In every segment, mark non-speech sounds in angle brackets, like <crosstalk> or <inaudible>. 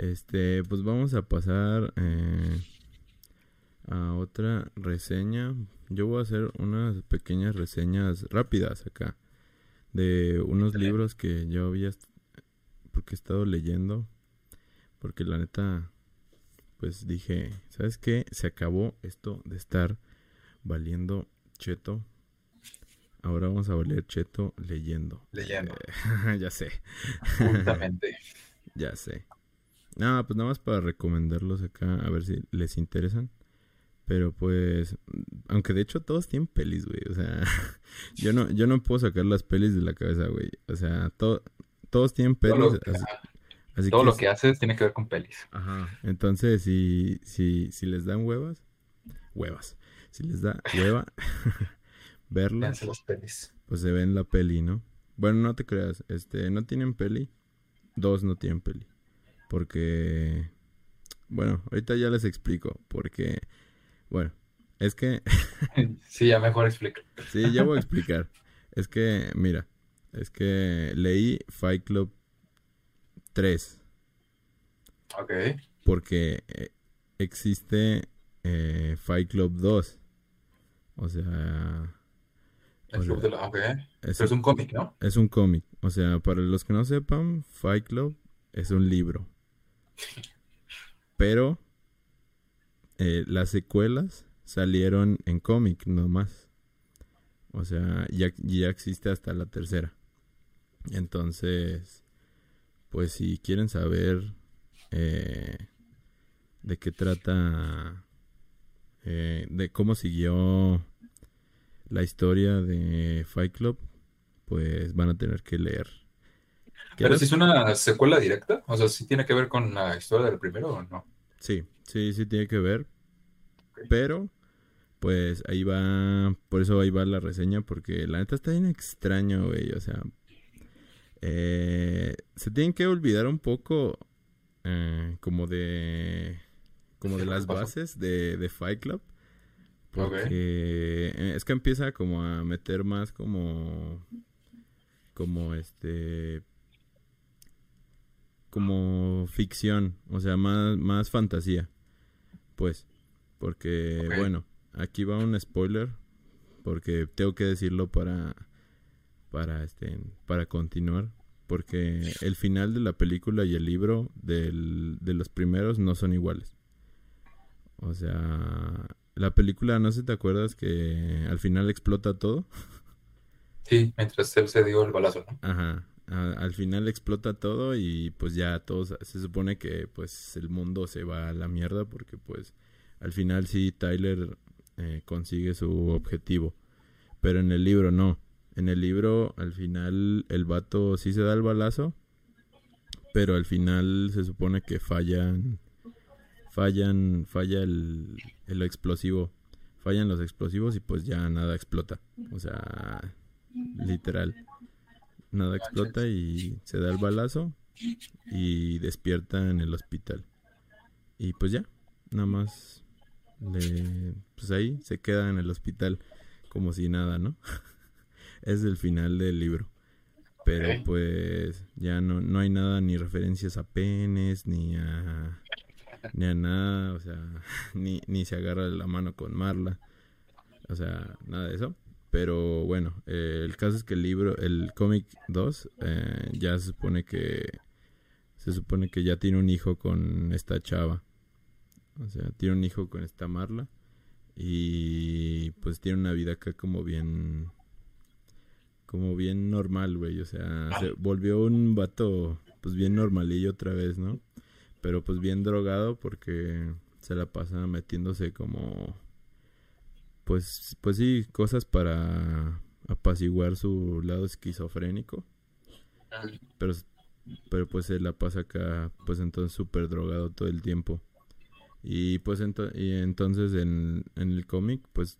Este, pues vamos a pasar eh, a otra reseña. Yo voy a hacer unas pequeñas reseñas rápidas acá de unos libros que yo había porque he estado leyendo porque la neta pues dije, ¿sabes qué? Se acabó esto de estar valiendo cheto. Ahora vamos a valer cheto leyendo. Leyendo. <laughs> ya sé. Justamente. <laughs> ya sé. Nada, pues nada más para recomendarlos acá, a ver si les interesan. Pero pues, aunque de hecho todos tienen pelis, güey. O sea, <laughs> yo no, yo no puedo sacar las pelis de la cabeza, güey. O sea, todos tienen pelis. Todo lo que haces tiene que ver con pelis. Ajá. Entonces, si, si, si les dan huevas, huevas. Si les da hueva <laughs> verlas, las pelis. pues se ven la peli, ¿no? Bueno, no te creas, este, no tienen peli. Dos no tienen peli. Porque, bueno, ahorita ya les explico. Porque, bueno, es que... <laughs> sí, ya mejor explico. <laughs> sí, ya voy a explicar. Es que, mira, es que leí Fight Club 3. Ok. Porque eh, existe eh, Fight Club 2. O sea... El club de la... Es, es un cómic, ¿no? Es un cómic. O sea, para los que no sepan, Fight Club es un libro. Pero eh, las secuelas salieron en cómic nomás. O sea, ya, ya existe hasta la tercera. Entonces, pues si quieren saber eh, de qué trata, eh, de cómo siguió la historia de Fight Club, pues van a tener que leer. Pero si es una secuela directa, o sea, si tiene que ver con la historia del primero o no. Sí, sí, sí tiene que ver. Pero, pues ahí va, por eso ahí va la reseña, porque la neta está bien extraño, güey. O sea, eh, se tienen que olvidar un poco eh, como de como de las bases de, de Fight Club porque eh, es que empieza como a meter más como como este como ficción o sea más más fantasía pues porque bueno aquí va un spoiler porque tengo que decirlo para para este para continuar porque el final de la película y el libro del, de los primeros no son iguales. O sea, la película, no sé si te acuerdas que al final explota todo. Sí, mientras él se dio el balazo, Ajá. Al final explota todo y pues ya todos se supone que pues el mundo se va a la mierda porque pues al final sí Tyler eh, consigue su objetivo. Pero en el libro no en el libro, al final, el vato sí se da el balazo, pero al final se supone que fallan, fallan, falla el, el explosivo, fallan los explosivos y pues ya nada explota. O sea, literal, nada explota y se da el balazo y despierta en el hospital. Y pues ya, nada más, pues ahí se queda en el hospital como si nada, ¿no? <laughs> es el final del libro. Pero pues ya no, no hay nada, ni referencias a penes, ni a, ni a nada, o sea, <laughs> ni, ni se agarra la mano con Marla, o sea, nada de eso. Pero bueno, eh, el caso es que el libro, el cómic 2, eh, ya se supone que se supone que ya tiene un hijo con esta chava. O sea, tiene un hijo con esta Marla. Y pues tiene una vida acá como bien como bien normal, güey. O sea, se volvió un vato, pues bien normalillo otra vez, ¿no? Pero pues bien drogado porque se la pasa metiéndose como, pues, pues sí, cosas para apaciguar su lado esquizofrénico. Pero, pero pues se la pasa acá, pues entonces súper drogado todo el tiempo. Y pues y entonces en, en el cómic, pues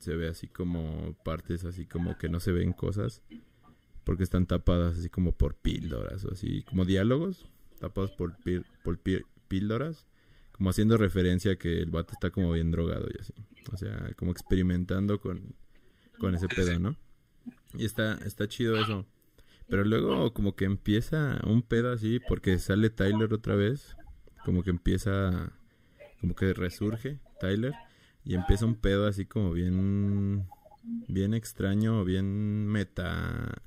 se ve así como partes así como que no se ven cosas porque están tapadas así como por píldoras o así como diálogos tapados por, por píldoras como haciendo referencia a que el vato está como bien drogado y así. O sea como experimentando con con ese pedo no y está está chido eso. Pero luego como que empieza un pedo así, porque sale Tyler otra vez, como que empieza, como que resurge Tyler, y empieza un pedo así como bien, bien extraño, bien meta,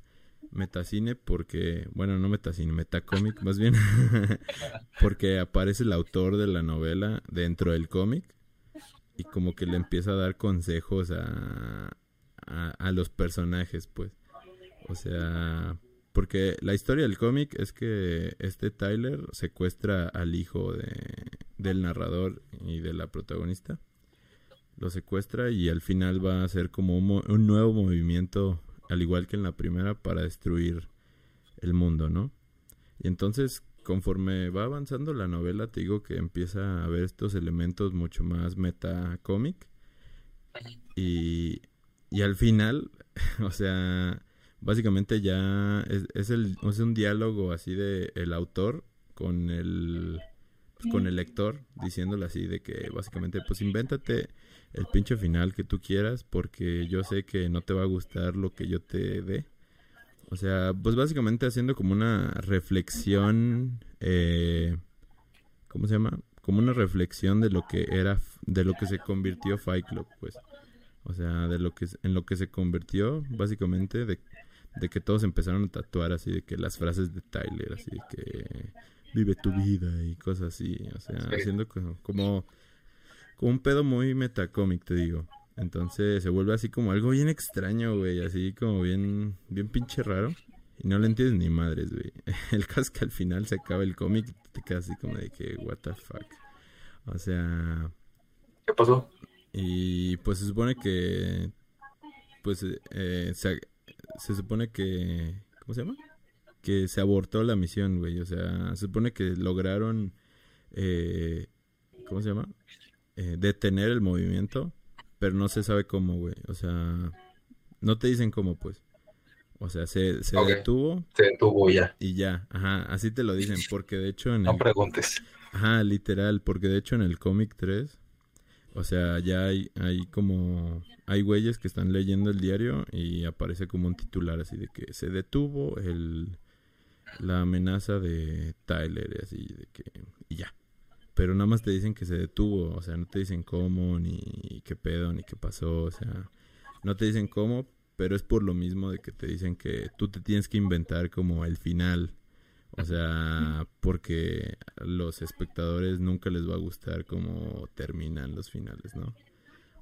metacine, porque, bueno, no metacine, metacómic más bien, <laughs> porque aparece el autor de la novela dentro del cómic, y como que le empieza a dar consejos a, a, a los personajes, pues. O sea, porque la historia del cómic es que este Tyler secuestra al hijo de, del narrador y de la protagonista. Lo secuestra y al final va a ser como un, un nuevo movimiento, al igual que en la primera, para destruir el mundo, ¿no? Y entonces, conforme va avanzando la novela, te digo que empieza a ver estos elementos mucho más meta cómic. Y, y al final, <laughs> o sea, básicamente ya es, es, el, es un diálogo así de el autor con el pues, con el lector diciéndole así de que básicamente pues invéntate el pinche final que tú quieras porque yo sé que no te va a gustar lo que yo te dé. O sea pues básicamente haciendo como una reflexión eh, cómo se llama como una reflexión de lo que era de lo que se convirtió Fight Club pues. O sea de lo que en lo que se convirtió básicamente de de que todos empezaron a tatuar así de que las frases de Tyler, así de que vive tu vida y cosas así, o sea, haciendo como, como, un pedo muy metacómic, te digo. Entonces se vuelve así como algo bien extraño, güey, así como bien, bien pinche raro. Y no le entiendes ni madres, güey. <laughs> El caso es que al final se acaba el cómic y te quedas así como de que, what the fuck. O sea... ¿Qué pasó? Y pues se supone que... Pues eh, se, se supone que... ¿Cómo se llama? Que se abortó la misión, güey. O sea, se supone que lograron... Eh, ¿Cómo se llama? Eh, detener el movimiento, pero no se sabe cómo, güey. O sea, no te dicen cómo, pues. O sea, se, se detuvo. Se detuvo ya. Y ya, ajá, así te lo dicen, <laughs> porque de hecho en No preguntes. Ajá, literal, porque de hecho en el cómic 3 o sea, ya hay, hay como... Hay güeyes que están leyendo el diario y aparece como un titular así de que se detuvo el... La amenaza de Tyler y así de que... Y ya. Pero nada más te dicen que se detuvo. O sea, no te dicen cómo, ni qué pedo, ni qué pasó. O sea, no te dicen cómo, pero es por lo mismo de que te dicen que tú te tienes que inventar como el final o sea, porque a los espectadores nunca les va a gustar cómo terminan los finales, ¿no?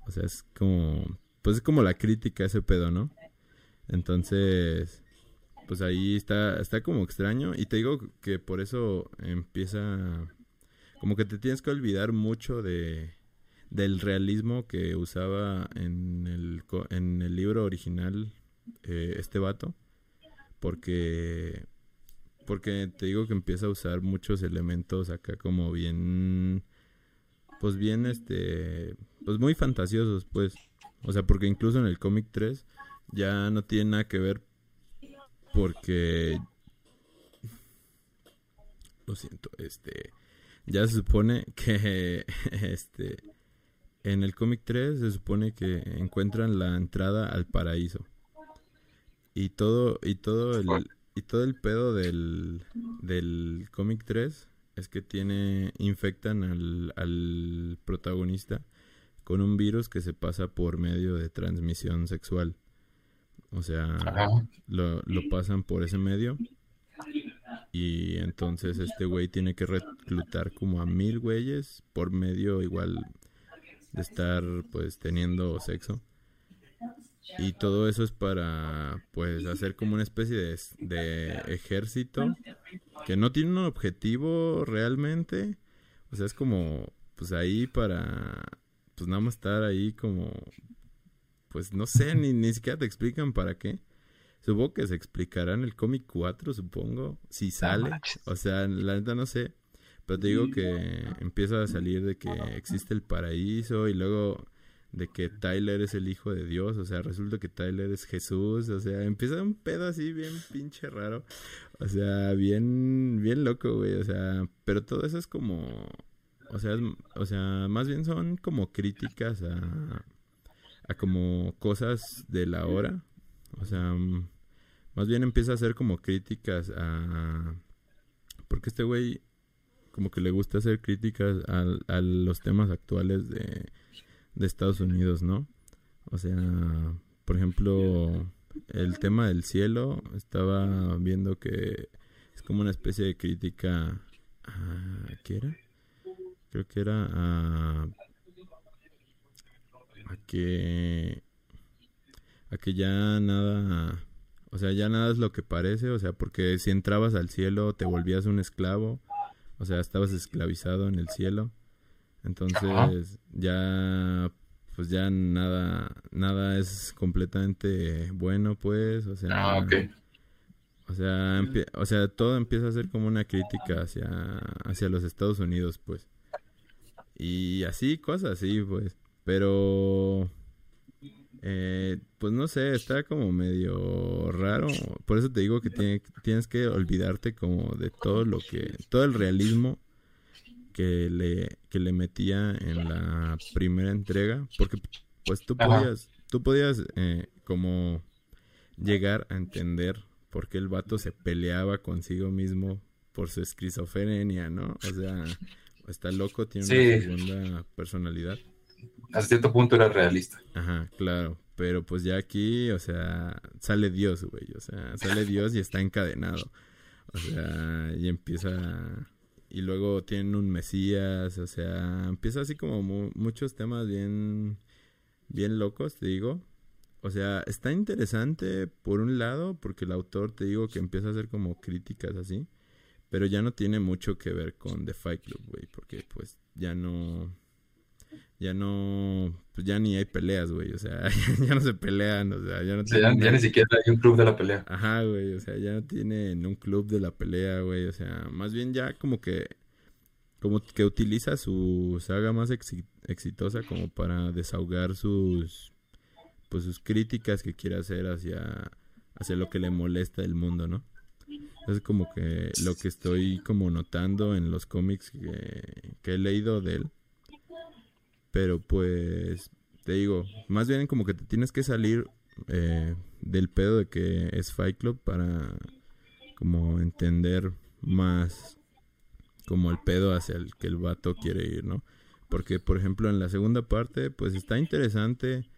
O sea, es como, pues es como la crítica ese pedo, ¿no? Entonces, pues ahí está, está como extraño. Y te digo que por eso empieza, como que te tienes que olvidar mucho de, del realismo que usaba en el, en el libro original eh, este vato. Porque porque te digo que empieza a usar muchos elementos acá como bien pues bien este pues muy fantasiosos pues o sea porque incluso en el cómic 3 ya no tiene nada que ver porque lo siento este ya se supone que <laughs> este en el cómic 3 se supone que encuentran la entrada al paraíso y todo y todo el, y todo el pedo del, del cómic 3 es que tiene, infectan al, al protagonista con un virus que se pasa por medio de transmisión sexual. O sea, lo, lo, pasan por ese medio. Y entonces este güey tiene que reclutar como a mil güeyes por medio igual de estar pues teniendo sexo. Y todo eso es para, pues, hacer como una especie de, de ejército que no tiene un objetivo realmente. O sea, es como, pues ahí para, pues nada más estar ahí como, pues no sé, ni, ni siquiera te explican para qué. Supongo que se explicará en el cómic 4, supongo, si sale. O sea, la neta no sé. Pero te digo que empieza a salir de que existe el paraíso y luego de que Tyler es el hijo de Dios, o sea, resulta que Tyler es Jesús, o sea, empieza un pedo así bien pinche raro, o sea, bien, bien loco, güey, o sea, pero todo eso es como, o sea, o sea, más bien son como críticas a, a como cosas de la hora, o sea, más bien empieza a hacer como críticas a... Porque este güey como que le gusta hacer críticas a, a los temas actuales de, de Estados Unidos, ¿no? O sea, por ejemplo, el tema del cielo, estaba viendo que es como una especie de crítica a... ¿Qué era? Creo que era a... A que... A que ya nada... O sea, ya nada es lo que parece, o sea, porque si entrabas al cielo te volvías un esclavo o sea, estabas esclavizado en el cielo. Entonces, ya pues ya nada nada es completamente bueno, pues, o sea, ah, O sea, o sea, todo empieza a ser como una crítica hacia hacia los Estados Unidos, pues. Y así cosas así, pues. Pero eh, pues no sé, está como medio raro. Por eso te digo que tienes que olvidarte como de todo lo que, todo el realismo que le, que le metía en la primera entrega. Porque pues tú podías, tú podías eh, como llegar a entender por qué el vato se peleaba consigo mismo por su esquizofrenia, ¿no? O sea, está loco, tiene una segunda personalidad hasta cierto punto era realista. Ajá, claro. Pero pues ya aquí, o sea, sale Dios, güey. O sea, sale Dios y está encadenado. O sea, y empieza... Y luego tienen un Mesías, o sea, empieza así como muchos temas bien, bien locos, te digo. O sea, está interesante por un lado, porque el autor, te digo, que empieza a hacer como críticas así. Pero ya no tiene mucho que ver con The Fight Club, güey, porque pues ya no ya no, pues ya ni hay peleas, güey, o sea, <laughs> ya no se pelean, o sea, ya no ya, ni siquiera hay un club de la pelea. Ajá, güey, o sea, ya no tienen un club de la pelea, güey, o sea, más bien ya como que, como que utiliza su saga más exitosa como para desahogar sus, pues sus críticas que quiere hacer hacia, hacia lo que le molesta del mundo, ¿no? Es como que lo que estoy como notando en los cómics que, que he leído de él pero pues, te digo, más bien como que te tienes que salir eh, del pedo de que es Fight Club para como entender más como el pedo hacia el que el vato quiere ir, ¿no? Porque, por ejemplo, en la segunda parte, pues está interesante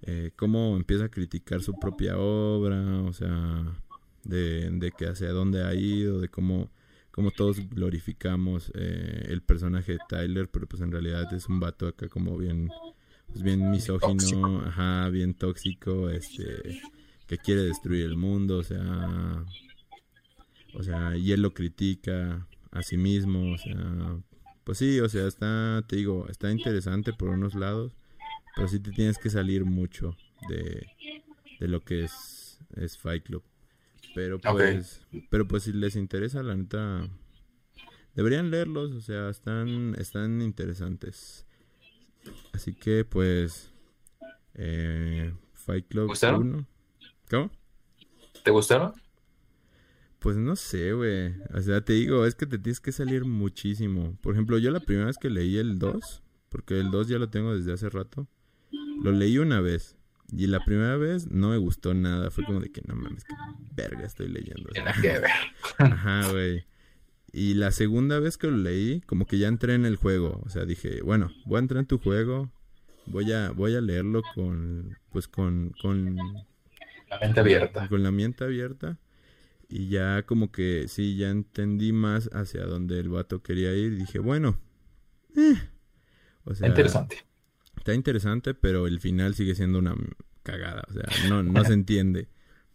eh, cómo empieza a criticar su propia obra, o sea, de, de que hacia dónde ha ido, de cómo como todos glorificamos eh, el personaje de Tyler, pero pues en realidad es un vato acá como bien, pues bien misógino, ajá, bien tóxico, este, que quiere destruir el mundo, o sea, o sea, y él lo critica a sí mismo, o sea, pues sí, o sea, está, te digo, está interesante por unos lados, pero sí te tienes que salir mucho de, de lo que es, es Fight Club. Pero pues, pero pues si les interesa, la neta, deberían leerlos, o sea, están, están interesantes. Así que pues, eh, Fight Club ¿Gustaron? ¿Cómo? ¿Te gustaron? Pues no sé, güey. O sea, te digo, es que te tienes que salir muchísimo. Por ejemplo, yo la primera vez que leí el 2, porque el 2 ya lo tengo desde hace rato, lo leí una vez. Y la primera vez no me gustó nada. Fue como de que no mames, qué verga estoy leyendo. Ajá, güey. Y la segunda vez que lo leí, como que ya entré en el juego. O sea, dije, bueno, voy a entrar en tu juego. Voy a, voy a leerlo con, pues con, con... La mente abierta. Con la mente abierta. Y ya como que, sí, ya entendí más hacia dónde el vato quería ir. Dije, bueno. Eh. O sea, Interesante está interesante, pero el final sigue siendo una cagada. O sea, no, no se <laughs> entiende.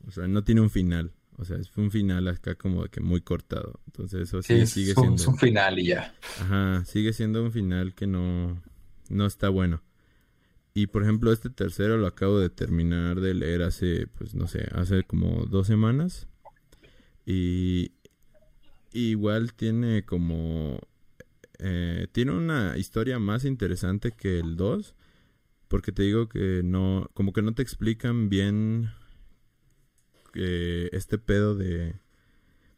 O sea, no tiene un final. O sea, es un final acá como que muy cortado. Entonces eso sí, sigue siendo... Es un final y ya. Ajá, sigue siendo un final que no, no está bueno. Y por ejemplo, este tercero lo acabo de terminar de leer hace, pues no sé, hace como dos semanas. Y igual tiene como... Eh, tiene una historia más interesante que el 2. Porque te digo que no, como que no te explican bien este pedo de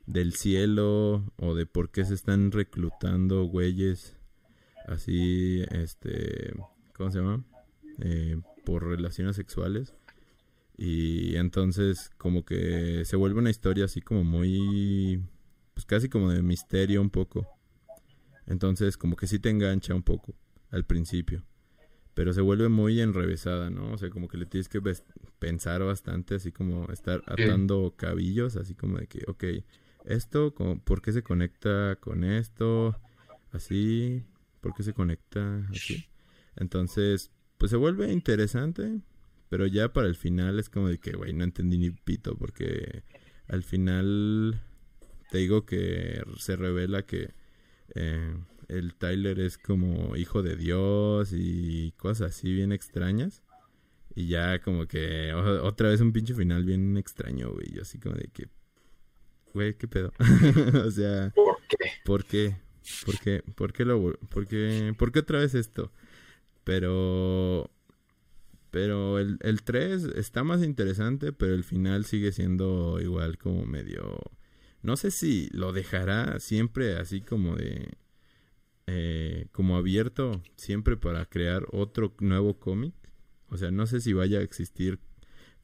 del cielo o de por qué se están reclutando güeyes así, este, ¿cómo se llama? Eh, por relaciones sexuales. Y entonces como que se vuelve una historia así como muy, pues casi como de misterio un poco. Entonces como que sí te engancha un poco al principio. Pero se vuelve muy enrevesada, ¿no? O sea, como que le tienes que pensar bastante, así como estar atando cabillos, así como de que, ok, esto, ¿por qué se conecta con esto? Así, ¿por qué se conecta así? Entonces, pues se vuelve interesante, pero ya para el final es como de que, güey, no entendí ni pito, porque al final te digo que se revela que eh, el Tyler es como hijo de Dios y cosas así bien extrañas. Y ya como que otra vez un pinche final bien extraño, güey. Yo así como de que, güey, ¿qué pedo? <laughs> o sea, ¿por qué? ¿Por qué? ¿Por qué? ¿Por qué lo por qué, por qué otra vez esto? Pero pero el, el 3 está más interesante, pero el final sigue siendo igual como medio no sé si lo dejará siempre así como de eh, como abierto siempre para crear otro nuevo cómic. O sea, no sé si vaya a existir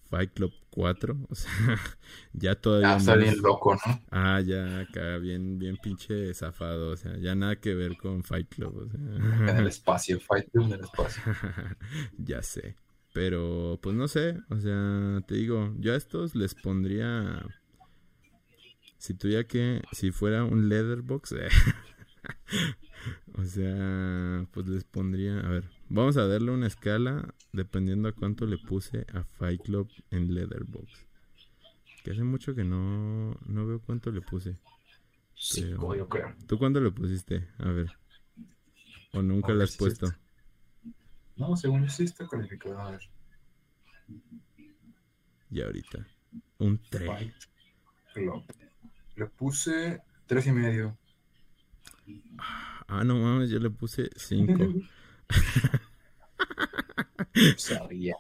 Fight Club 4. O sea, <laughs> ya todavía. Ah, está bien loco, ¿no? Ah, ya acá, bien, bien pinche zafado. O sea, ya nada que ver con Fight Club. En el <laughs> espacio, Fight Club en el espacio. <laughs> ya sé. Pero, pues no sé. O sea, te digo, yo a estos les pondría. Si tuviera que. Si fuera un Leatherbox. O sea, pues les pondría, a ver, vamos a darle una escala dependiendo a cuánto le puse a Fight Club en Leatherbox. Que hace mucho que no, no veo cuánto le puse. Cinco, yo creo. ¿Tú cuándo le pusiste? A ver. ¿O nunca le has puesto? No, según yo sí está calificado. A ver. Y ahorita. Un 3. Le puse tres y medio. Ah, no mames, yo le puse 5. <laughs> Sabía.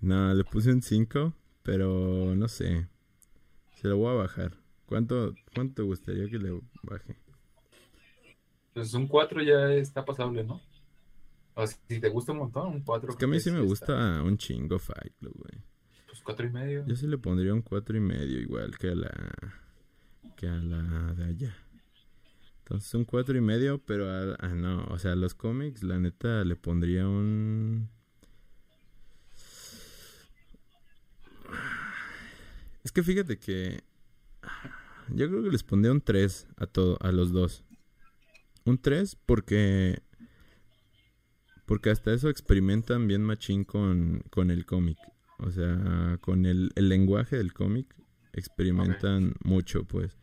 no, le puse un 5, pero no sé. Se lo voy a bajar. ¿Cuánto, cuánto te gustaría que le baje? Pues un 4 ya está pasable, ¿no? O si te gusta un montón, un 4. Es que a mí sí me gusta un chingo Fight Club, güey. Pues 4 y medio. Yo sí le pondría un 4 y medio, igual que a la que a la de allá. Entonces un cuatro y medio, pero ah, no, o sea, los cómics, la neta, le pondría un... Es que fíjate que yo creo que les pondría un 3 a todo, a los dos. Un 3 porque porque hasta eso experimentan bien machín con, con el cómic. O sea, con el, el lenguaje del cómic experimentan mucho, pues.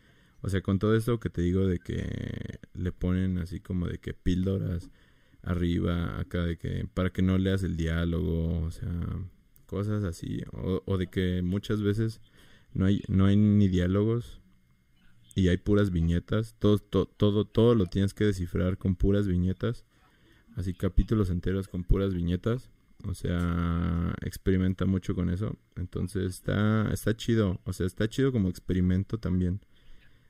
O sea, con todo esto que te digo de que le ponen así como de que píldoras arriba, acá de que para que no leas el diálogo, o sea, cosas así, o, de que muchas veces no hay no hay ni diálogos y hay puras viñetas, todo todo todo lo tienes que descifrar con puras viñetas, así capítulos enteros con puras viñetas. O sea, experimenta mucho con eso. Entonces está, está chido. O sea, está chido como experimento también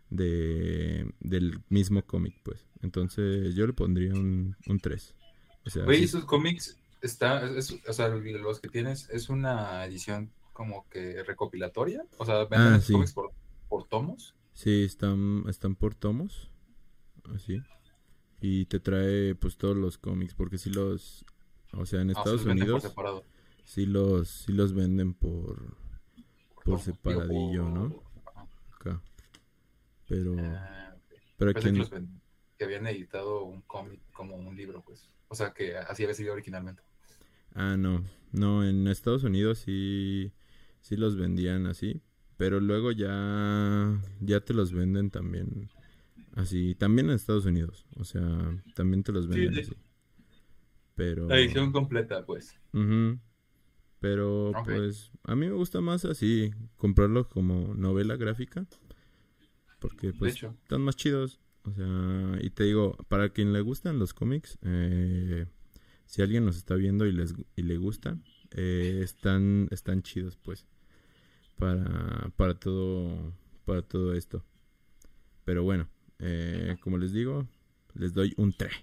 de, del mismo cómic, pues. Entonces yo le pondría un, un 3. O sea, Oye, esos cómics, está, o sea, los que tienes, ¿es una edición como que recopilatoria? O sea, ¿venden ah, cómics por, por, tomos? Sí, están, están por tomos, así. Y te trae pues todos los cómics, porque si los, o sea, en ah, Estados Unidos, sí los, sí los venden por, por, separadillo, ¿no? Acá. Pero. Ah, pero que, habían editado un cómic como un libro, pues. O sea, que así había sido originalmente. Ah, no. No, en Estados Unidos sí, sí los vendían así. Pero luego ya, ya te los venden también así. También en Estados Unidos. O sea, también te los venden así. Pero... La edición completa, pues. Pero pues a mí me gusta más así, comprarlo como novela gráfica. Porque pues están más chidos. O sea, y te digo, para quien le gustan los cómics, eh, si alguien nos está viendo y, les, y le gusta, eh, están, están chidos pues. Para, para todo, para todo esto. Pero bueno, eh, como les digo, les doy un 3.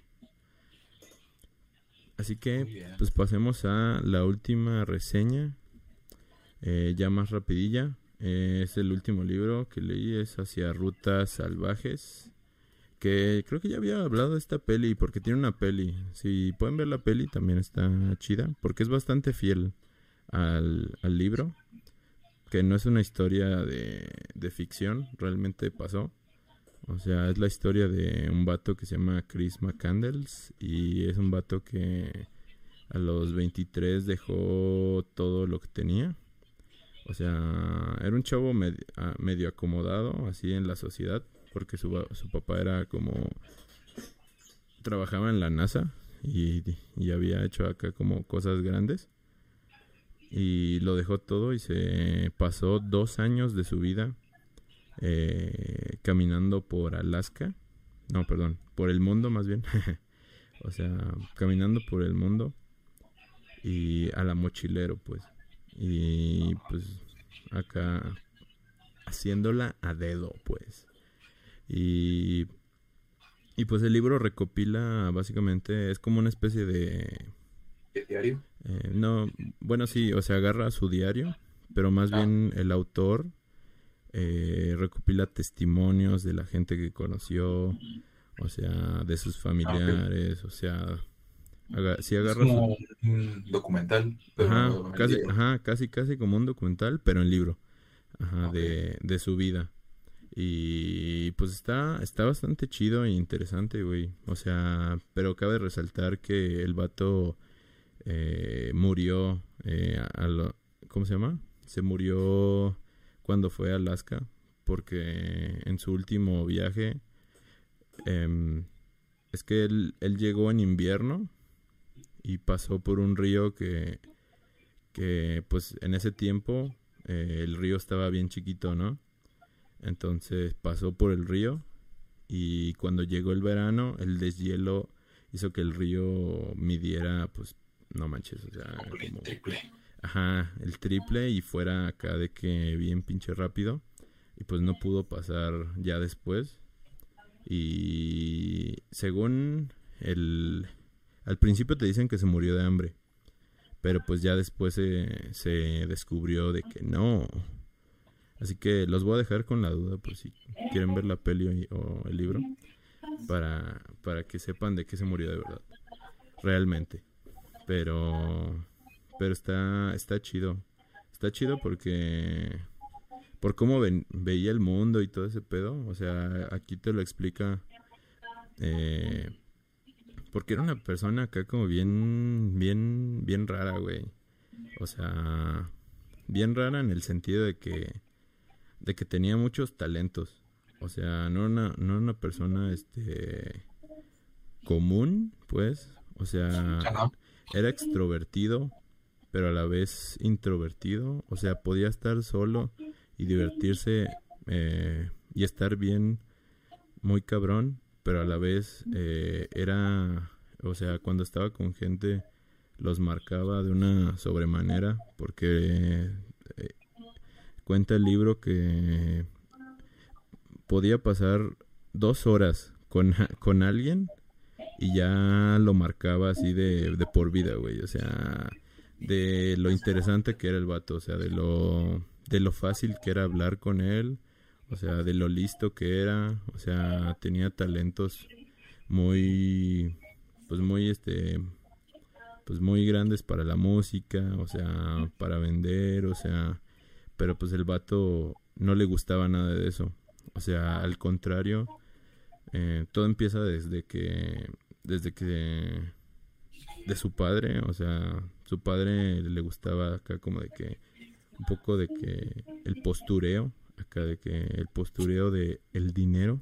Así que, pues pasemos a la última reseña, eh, ya más rapidilla. Es el último libro que leí, es Hacia Rutas Salvajes. Que creo que ya había hablado de esta peli, porque tiene una peli. Si pueden ver la peli, también está chida, porque es bastante fiel al, al libro. Que no es una historia de, de ficción, realmente pasó. O sea, es la historia de un vato que se llama Chris McCandles y es un vato que a los 23 dejó todo lo que tenía o sea, era un chavo ah, medio, acomodado así en la sociedad, porque su, su papá era como... Trabajaba en la NASA y, había hecho acá como cosas grandes. Y lo dejó todo y se pasó dos años de su vida eh, caminando por Alaska. No, perdón, por el mundo más bien. <laughs> o sea, caminando por el mundo y a la mochilero, pues. Y pues acá haciéndola a dedo, pues. Y, y pues el libro recopila básicamente, es como una especie de... diario? Eh, no, bueno, sí, o sea, agarra su diario, pero más ah. bien el autor eh, recopila testimonios de la gente que conoció, o sea, de sus familiares, o sea, si agarras como un documental. Pero casi, ajá, casi, casi como un documental, pero en libro. Ajá, de, de su vida. Y pues está, está bastante chido e interesante, güey. O sea, pero cabe resaltar que el vato eh, murió eh, a lo, ¿cómo se llama? Se murió cuando fue a Alaska porque en su último viaje em, es que él, él llegó en invierno y pasó por un río que, que pues en ese tiempo eh, el río estaba bien chiquito, ¿no? Entonces pasó por el río y cuando llegó el verano el deshielo hizo que el río midiera pues no manches, o sea, como, triple. Ajá, el triple y fuera acá de que bien pinche rápido y pues no pudo pasar ya después y según el al principio te dicen que se murió de hambre, pero pues ya después se, se descubrió de que no. Así que los voy a dejar con la duda por si quieren ver la peli o el libro para, para que sepan de qué se murió de verdad. Realmente. Pero pero está está chido. Está chido porque por cómo veía el mundo y todo ese pedo, o sea, aquí te lo explica eh, porque era una persona acá como bien, bien, bien rara, güey. O sea, bien rara en el sentido de que, de que tenía muchos talentos. O sea, no una, no una persona, este, común, pues. O sea, era extrovertido, pero a la vez introvertido. O sea, podía estar solo y divertirse eh, y estar bien, muy cabrón pero a la vez eh, era, o sea, cuando estaba con gente los marcaba de una sobremanera porque eh, cuenta el libro que podía pasar dos horas con, <laughs> con alguien y ya lo marcaba así de, de por vida, güey, o sea, de lo interesante que era el vato, o sea, de lo, de lo fácil que era hablar con él, o sea, de lo listo que era, o sea, tenía talentos muy, pues muy, este, pues muy grandes para la música, o sea, para vender, o sea, pero pues el vato no le gustaba nada de eso, o sea, al contrario, eh, todo empieza desde que, desde que, de su padre, o sea, su padre le gustaba acá como de que, un poco de que el postureo, acá de que el postureo de el dinero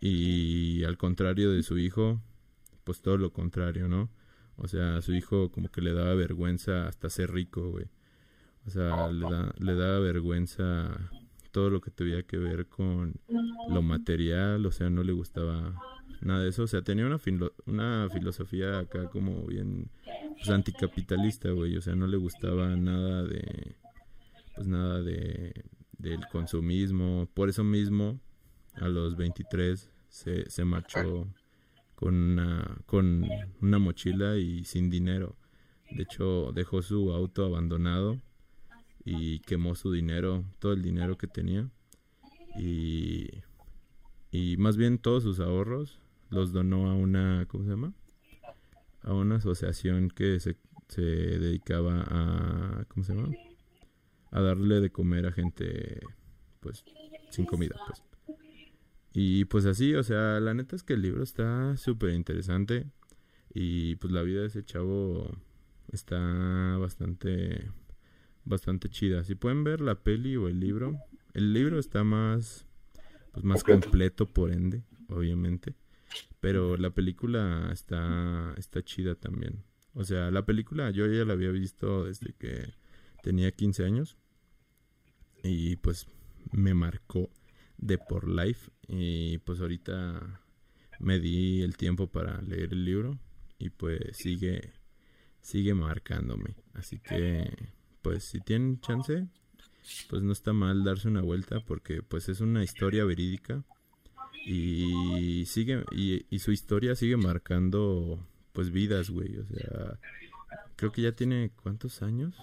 y al contrario de su hijo, pues todo lo contrario, ¿no? O sea, a su hijo como que le daba vergüenza hasta ser rico, güey. O sea, le, da, le daba vergüenza todo lo que tuviera que ver con lo material, o sea, no le gustaba nada de eso. O sea, tenía una, una filosofía acá como bien pues, anticapitalista, güey. O sea, no le gustaba nada de, pues nada de del consumismo. Por eso mismo, a los 23 se, se marchó con una, con una mochila y sin dinero. De hecho, dejó su auto abandonado y quemó su dinero, todo el dinero que tenía. Y, y más bien todos sus ahorros los donó a una, ¿cómo se llama? A una asociación que se, se dedicaba a, ¿cómo se llama? A darle de comer a gente, pues, sin comida, pues. Y pues así, o sea, la neta es que el libro está súper interesante y pues la vida de ese chavo está bastante bastante chida. Si pueden ver la peli o el libro, el libro está más pues más completo, por ende, obviamente, pero la película está está chida también. O sea, la película yo ya la había visto desde que tenía 15 años y pues me marcó de por life y pues ahorita me di el tiempo para leer el libro y pues sigue sigue marcándome. Así que pues si tienen chance pues no está mal darse una vuelta porque pues es una historia verídica y sigue y, y su historia sigue marcando pues vidas güey. O sea creo que ya tiene cuántos años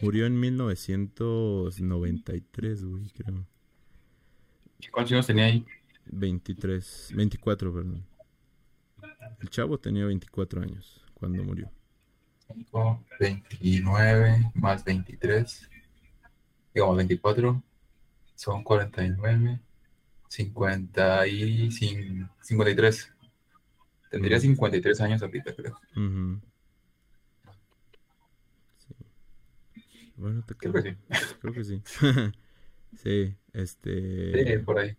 murió en 1993 güey creo ¿Cuántos años tenía ahí? 23, 24, perdón. El chavo tenía 24 años cuando murió. 29 más 23, digamos 24, son 49, 50 y 53. Tendría 53 años ahorita, creo. Bueno, te creo, que sí. Creo que sí. <laughs> <laughs> Sí, este... Sí, por ahí.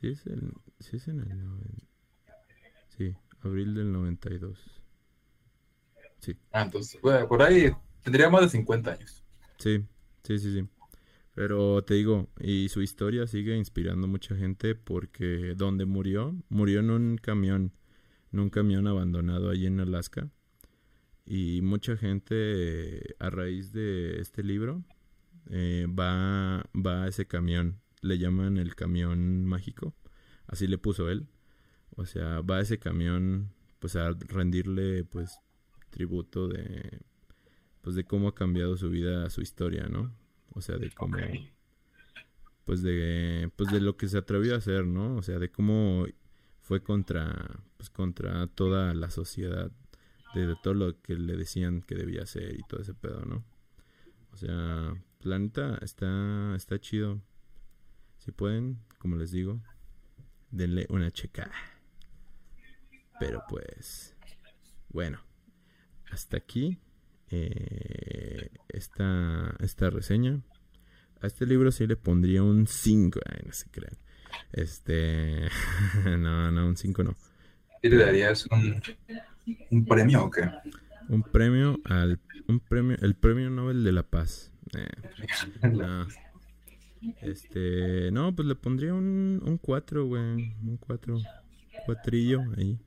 Sí, es, el, sí es en el... Sí, abril del 92. Sí. Ah, entonces, bueno, por ahí tendría más de 50 años. Sí, sí, sí, sí. Pero te digo, y su historia sigue inspirando mucha gente porque donde murió, murió en un camión, en un camión abandonado allí en Alaska. Y mucha gente a raíz de este libro eh, va, va a ese camión. Le llaman el camión mágico. Así le puso él. O sea, va a ese camión pues a rendirle pues tributo de pues de cómo ha cambiado su vida, su historia, ¿no? O sea, de cómo pues de pues de lo que se atrevió a hacer, ¿no? O sea, de cómo fue contra pues contra toda la sociedad de todo lo que le decían que debía hacer y todo ese pedo, ¿no? O sea, la neta está, está chido. Si pueden, como les digo, denle una checa. Pero pues, bueno, hasta aquí eh, esta, esta reseña. A este libro sí le pondría un 5. no se crean. Este, <laughs> no, no, un 5 no. ¿Y le darías un, un premio o qué? Un premio al, un premio, el premio Nobel de la Paz. <laughs> Eh, no. Este, no, pues le pondría un, un 4, güey. Un 4. Cuatrillo ahí.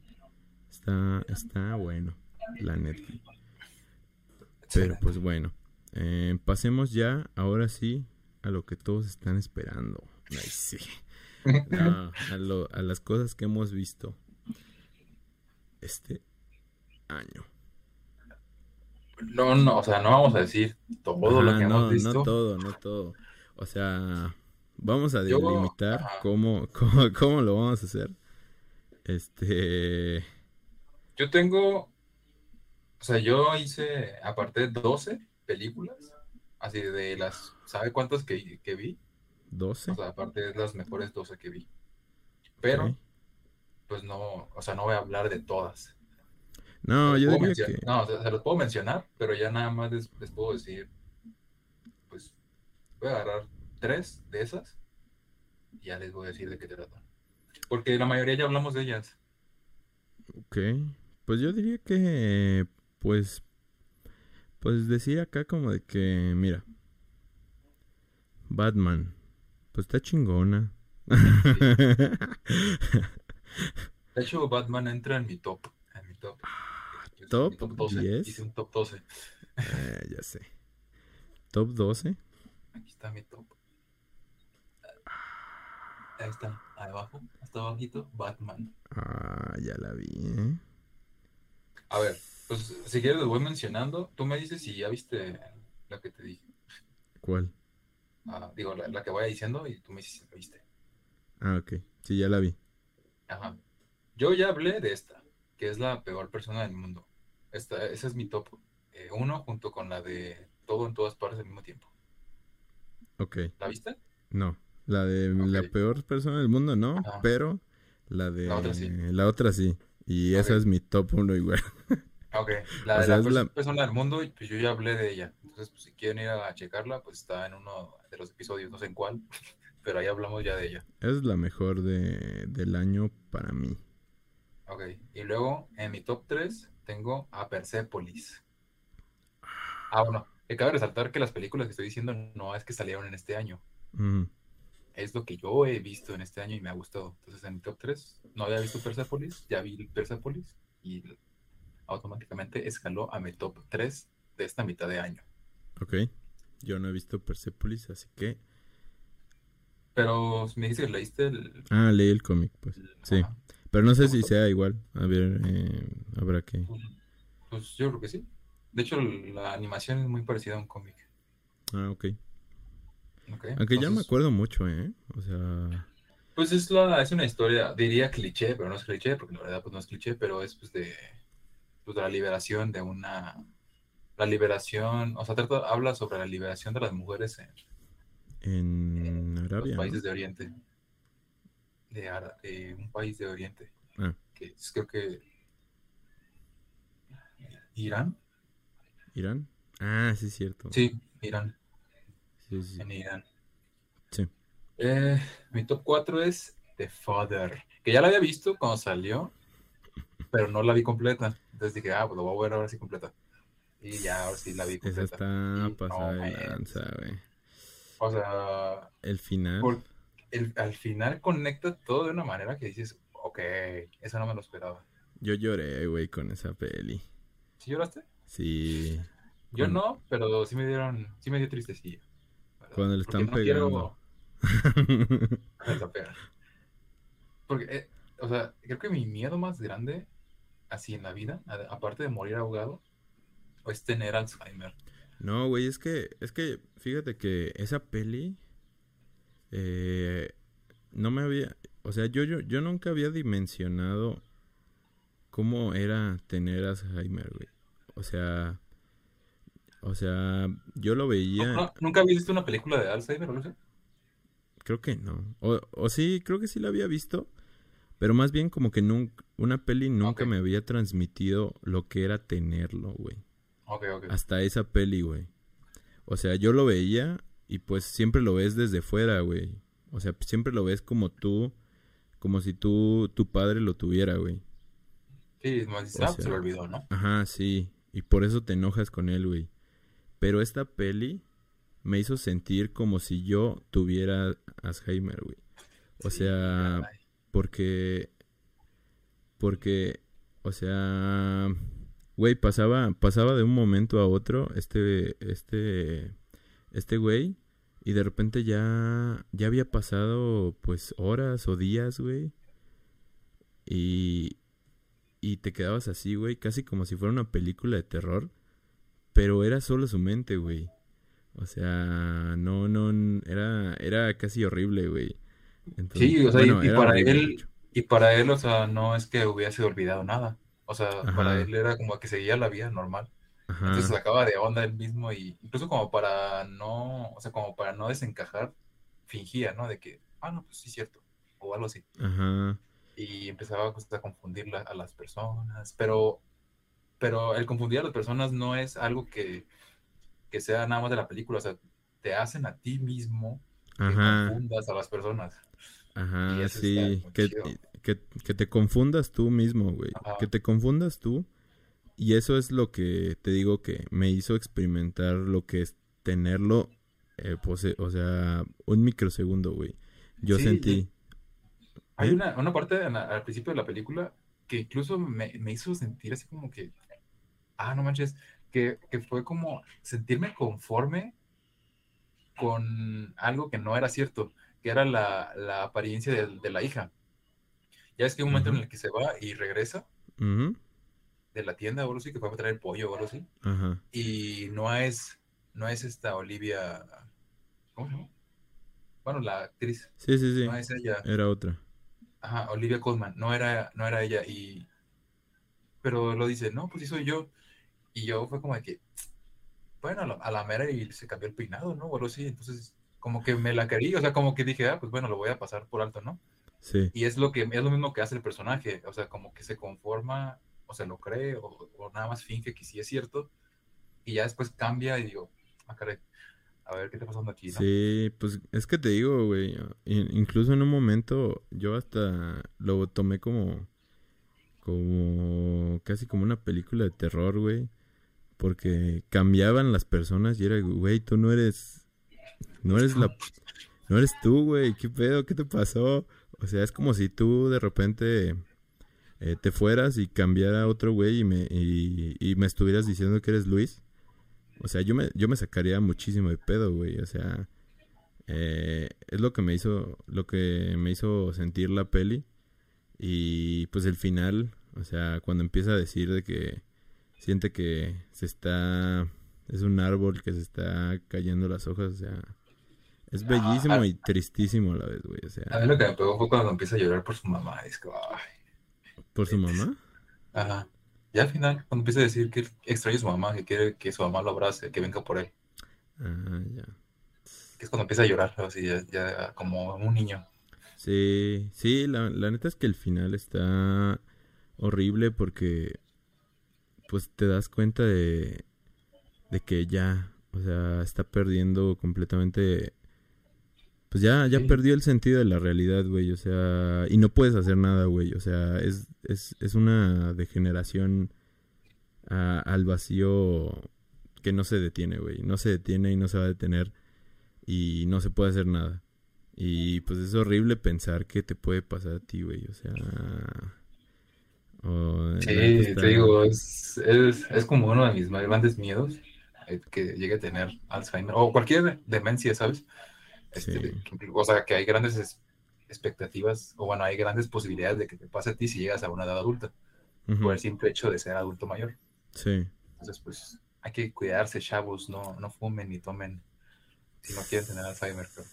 Está, está bueno, la neta. Pero pues bueno. Eh, pasemos ya, ahora sí, a lo que todos están esperando. Ay, sí. <laughs> a, lo, a las cosas que hemos visto este año. No, no, o sea, no vamos a decir todo lo que hemos visto. No todo, no todo. O sea, vamos a delimitar cómo, <laughs> cómo, cómo, lo vamos a hacer. Este. Yo tengo. O sea, yo hice, aparte de 12 películas, así de las. ¿Sabe cuántas que, que vi? 12. O sea, aparte de las mejores 12 que vi. Pero, pues no, o sea, no voy a hablar de todas. No, yo diría que... No, o sea, se los puedo mencionar, pero ya nada más les, puedo decir, pues voy a agarrar tres de esas y ya les voy a decir de qué tratan. Porque la mayoría ya hablamos de ellas. Ok, pues yo diría que, pues, pues decir acá como de que, mira, Batman, pues está chingona. <laughs> De hecho, Batman entra en mi top. En mi top. Top, 12. Hice un top 12. Eh, ya sé. ¿Top 12? Aquí está mi top. Ahí está, ahí abajo. hasta abajito, Batman. Ah, ya la vi, ¿eh? A ver, pues si quieres lo voy mencionando. Tú me dices si ya viste la que te dije. ¿Cuál? Ah, digo, la, la que vaya diciendo y tú me dices si la viste. Ah, ok. Sí, ya la vi. Ajá. Yo ya hablé de esta, que es la peor persona del mundo. Esta, ese es mi top eh, uno junto con la de todo en todas partes al mismo tiempo. Ok. ¿La viste? No. La de la peor persona del mundo, no. Pero la de La otra sí. la otra sí. Y esa Ok. es mi top uno igual. Ok. <laughs> La O de sea, la peor la- persona del mundo, pues yo ya hablé de ella. Entonces, pues, si quieren ir a checarla, pues está en uno de los episodios, no sé en cuál, <laughs> pero ahí hablamos ya de ella. Es la mejor de, del año para mí. Ok. Y luego, en mi top 3, tengo a Persepolis. Ah, bueno, cabe resaltar que las películas que estoy diciendo no es que salieron en este año. Mm, Es lo que yo he visto en este año y me ha gustado. Entonces, en mi top 3, no había visto Persepolis, ya vi Persepolis y automáticamente escaló a mi top 3 de esta mitad de año. ok. Yo no he visto Persepolis, así que... Pero me dice que leíste el... Ah, leí el cómic, pues. Sí. Ajá. Pero no ¿Te sé si sea igual. A ver, eh, habrá que... Pues, yo creo que sí. De hecho, la animación es muy parecida a un cómic. Ah, ok. ¿ok? Aunque ya me Entonces, acuerdo mucho, ¿eh? O sea... Pues es, la, es una historia, diría cliché, pero no es cliché, porque la verdad pues no es cliché, pero es pues de, pues, de la liberación de una... La liberación, o sea, trata, habla sobre la liberación de las mujeres en En los Arabia, ¿no? países de Oriente. De, de un país de Oriente. Ah. Que es, creo que... ¿Irán? ¿Irán? Ah, sí, es cierto. Sí, Irán. Sí, sí. En Irán. Sí. Eh, mi top 4 es The Father, que ya la había visto cuando salió, pero no la vi completa. Entonces dije, ah, pues lo voy a ver ahora sí completa. Y ya, ahora sí la vi Esa completa. está Y pasada no de manches. lanza, güey. O sea, El final. por- el- al final conecta todo de una manera que dices, ok, eso no me lo esperaba. Yo lloré, güey, con esa peli. ¿Sí lloraste? Sí. Yo Con- no, pero sí me dieron, sí me dio tristecilla. ¿verdad? Cuando le Porque están no quiero- pegando. <laughs> Me está pegando. Porque, eh, o sea, creo que mi miedo más grande, así en la vida, aparte de morir ahogado, es tener Alzheimer. No, güey, es que, es que, fíjate que esa peli, eh, no me había, o sea, yo, yo, yo nunca había dimensionado cómo era tener Alzheimer, güey. O sea, o sea, yo lo veía, ¿No- no- ¿Nunca habías visto una película de Alzheimer o algo así? creo que no, o, o sí, creo que sí la había visto, pero más bien como que nunca, una peli nunca me había transmitido lo que era tenerlo, güey. Ok, ok. hasta esa peli, güey. O sea, yo lo veía y pues siempre lo ves desde fuera, güey. O sea, siempre lo ves como tú, como si tú, tu padre lo tuviera, güey. Sí, o se lo olvidó, ¿no? Ajá, sí. Y por eso te enojas con él, güey. Pero esta peli me hizo sentir como si yo tuviera Alzheimer, güey. O Sí, sea, caray. porque, porque, o sea, güey, pasaba, pasaba de un momento a otro este, este, este güey, y de repente ya, ya había pasado, pues, horas o días, güey, y, y te quedabas así, güey, casi como si fuera una película de terror, pero era solo su mente, güey. O sea, no, no, era, era casi horrible, güey. Entonces, Sí, o sea, y- para horrible, él-. Y para él, o sea, no es que hubiese olvidado nada. O sea, para él era como que seguía la vida normal. Ajá. Entonces se sacaba de onda él mismo y incluso como para no, o sea, como para no desencajar, fingía, ¿no? De que, ah, no, pues sí es cierto, o algo así. Ajá. Y empezaba pues, a confundir la- a las personas, pero, pero el confundir a las personas no es algo que, que sea nada más de la película, o sea, te hacen a ti mismo que Ajá. confundas a las personas. Ajá, sí. Que, que, que te confundas tú mismo, güey. Ajá. Que te confundas tú. Y eso es lo que te digo que me hizo experimentar lo que es tenerlo, eh, pose- o sea, un microsegundo, güey. Yo Sí, sentí. Hay ¿Eh? una, una parte la- al principio de la película que incluso me, me hizo sentir así como que, ah, no manches, que, que fue como sentirme conforme con algo que no era cierto, que era la, la apariencia de, de la hija. Ya es que hay un momento Ajá. en el que se va y regresa Ujú. De la tienda o algo así, que fue a traer pollo o algo así. Ajá. Y no es, no es esta Olivia, ¿cómo se llama? Bueno, la actriz, Sí, sí, sí. no es ella. Era otra. Ajá, Olivia Colman, no era, no era ella. Y, pero lo dice, no, pues sí soy yo. Y yo fue como de que, bueno, a la, a la mera y se cambió el peinado, ¿no? O algo así. Entonces, como que me la quería, o sea, como que dije, ah, pues bueno, lo voy a pasar por alto, ¿no? Sí. Y es lo que es lo mismo que hace el personaje, o sea, como que se conforma o se lo cree o, nada más finge que sí es cierto y ya después cambia y digo, ah, a ver qué está pasando aquí. Sí, pues es que te digo, güey, in- incluso en un momento yo hasta lo tomé como, como, casi como una película de terror, güey, porque cambiaban las personas y era, güey, tú no eres, no eres la, no eres tú, güey, ¿qué pedo? ¿Qué te pasó? O sea, es como si tú de repente eh, te fueras y cambiara otro güey y me, y, y me estuvieras diciendo que eres Luis. O sea, yo me, yo me sacaría muchísimo de pedo, güey. O sea, eh, es lo que me hizo, lo que me hizo sentir la peli. Y pues el final, o sea, cuando empieza a decir de que siente que se está, es un árbol que se está cayendo las hojas, o sea, es bellísimo Ah, y tristísimo a la vez, güey. O A sea, mí lo que me pegó fue cuando empieza a llorar por su mamá, es que, ay, por su mamá. ajá. Ya al final, cuando empieza a decir que extraña a su mamá, que quiere que su mamá lo abrace, que venga por él, Ah, ya. que es cuando empieza a llorar, así, ya, ya como un niño. Sí, sí, la, la neta es que el final está horrible porque pues te das cuenta de, de que ya, o sea, está perdiendo completamente, pues ya, ya Sí. perdió el sentido de la realidad, güey, o sea, y no puedes hacer nada, güey, o sea, es, es, es una degeneración a- al vacío que no se detiene, güey, no se detiene y no se va a detener y no se puede hacer nada. Y pues es horrible pensar que te puede pasar a ti, güey. O sea. Sí, está- te digo, es, es, es como uno de mis más grandes miedos, eh, que llegue a tener Alzheimer o cualquier demencia, ¿sabes? Este, Sí. o sea, que hay grandes es- expectativas, o bueno, hay grandes posibilidades de que te pase a ti si llegas a una edad adulta, por el simple hecho de ser adulto mayor. Sí. Entonces, pues, hay que cuidarse, chavos, no, no fumen ni tomen si no quieren tener Alzheimer. pero-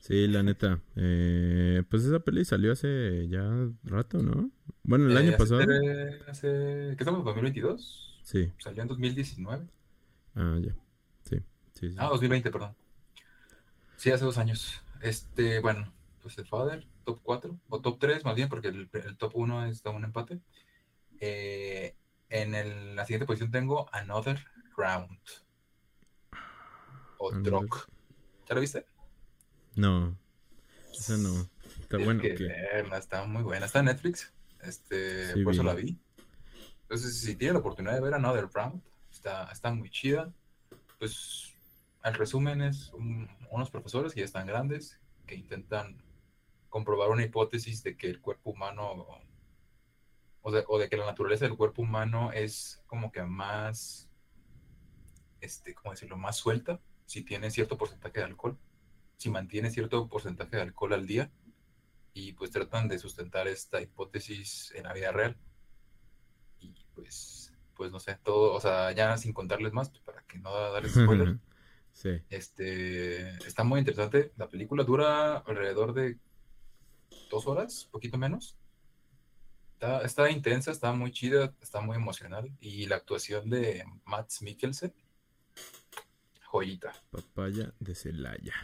Sí, la neta. Eh, pues esa peli salió hace ya rato, ¿no? Bueno, el Eh, año hace pasado. tre- hace- ¿Qué estamos? ¿2022? Sí. Salió en 2019. Ah, ya. Sí. Sí, sí. Ah, 2020, perdón. Sí, hace dos años. Este, bueno, pues The Father, top 4, o top 3 más bien, porque el, el top 1 está un empate. Eh, en el- la siguiente posición tengo Another Round. O Drock. ¿Ya lo viste? No. Esa no. Está Tienes bueno que está muy buena. Está en Netflix. Este, Sí, por eso la vi. Entonces, si tiene la oportunidad de ver Another Round, está, está muy chida. Pues, el resumen es un- unos profesores que ya están grandes, que intentan comprobar una hipótesis de que el cuerpo humano, o de, o de que la naturaleza del cuerpo humano es como que más, este, ¿cómo decirlo? Más suelta, si tiene cierto porcentaje de alcohol, si mantiene cierto porcentaje de alcohol al día, y pues tratan de sustentar esta hipótesis en la vida real. Y pues, pues no sé, todo, o sea, ya sin contarles más, pues, para que no darles <laughs> spoiler. Sí. Este, está muy interesante. La película dura alrededor de dos horas, poquito menos. Está, está intensa, está muy chida, está muy emocional. Y la actuación de Matt Mikkelsen, joyita. Papaya de Celaya.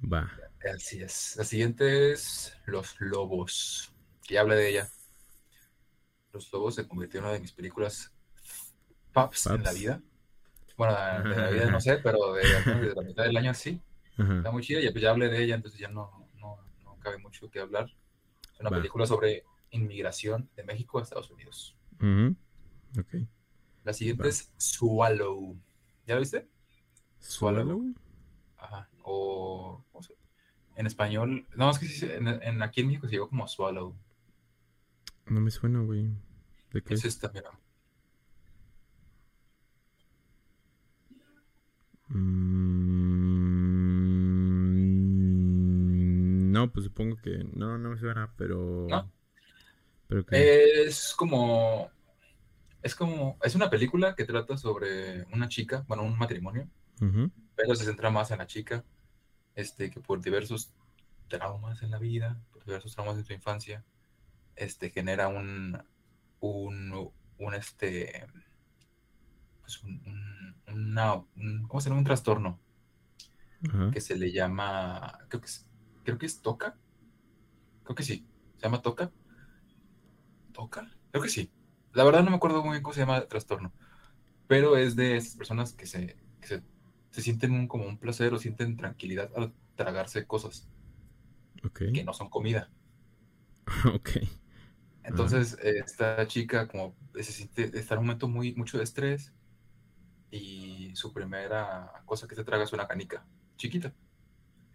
Va. Así es. La siguiente es Los Lobos. Que ya hablé de ella. Los Lobos se convirtió en una de mis películas Paps en la vida. Bueno, de la vida no <laughs> sé, pero de, de la mitad del año sí. Ajá. Está muy chida, ya, pues ya hablé de ella, entonces ya no, no, no cabe mucho que hablar. Es una Va. película sobre inmigración de México a Estados Unidos. Ujú. Ok. La siguiente Va. es Swallow. ¿Ya la viste? Swallow. Ajá. O. ¿cómo se- En español. No, es que en, en- aquí en México se llegó como Swallow. No me suena, güey. ¿De qué? Es esta, mira. Mm, No, pues supongo que no, no me suena, pero... ¿No? Pero que... Es como. Es como. Es una película que trata sobre una chica, bueno, un matrimonio, pero se centra más en la chica, este, que por diversos traumas en la vida, por diversos traumas en su infancia, este, genera un, un, un este, pues un, un- una, un- ¿cómo se llama? Un trastorno que se le llama, creo que es, creo que es TOCA, creo que sí, se llama TOCA, ¿TOCA? Creo que sí, la verdad no me acuerdo muy bien cómo se llama el trastorno, pero es de esas personas que se, que se, se sienten un, como un placer o sienten tranquilidad al tragarse cosas Ok. que no son comida. <laughs> ok. Entonces, esta chica como se siente, está en un momento muy, mucho de estrés y su primera cosa que se traga es una canica chiquita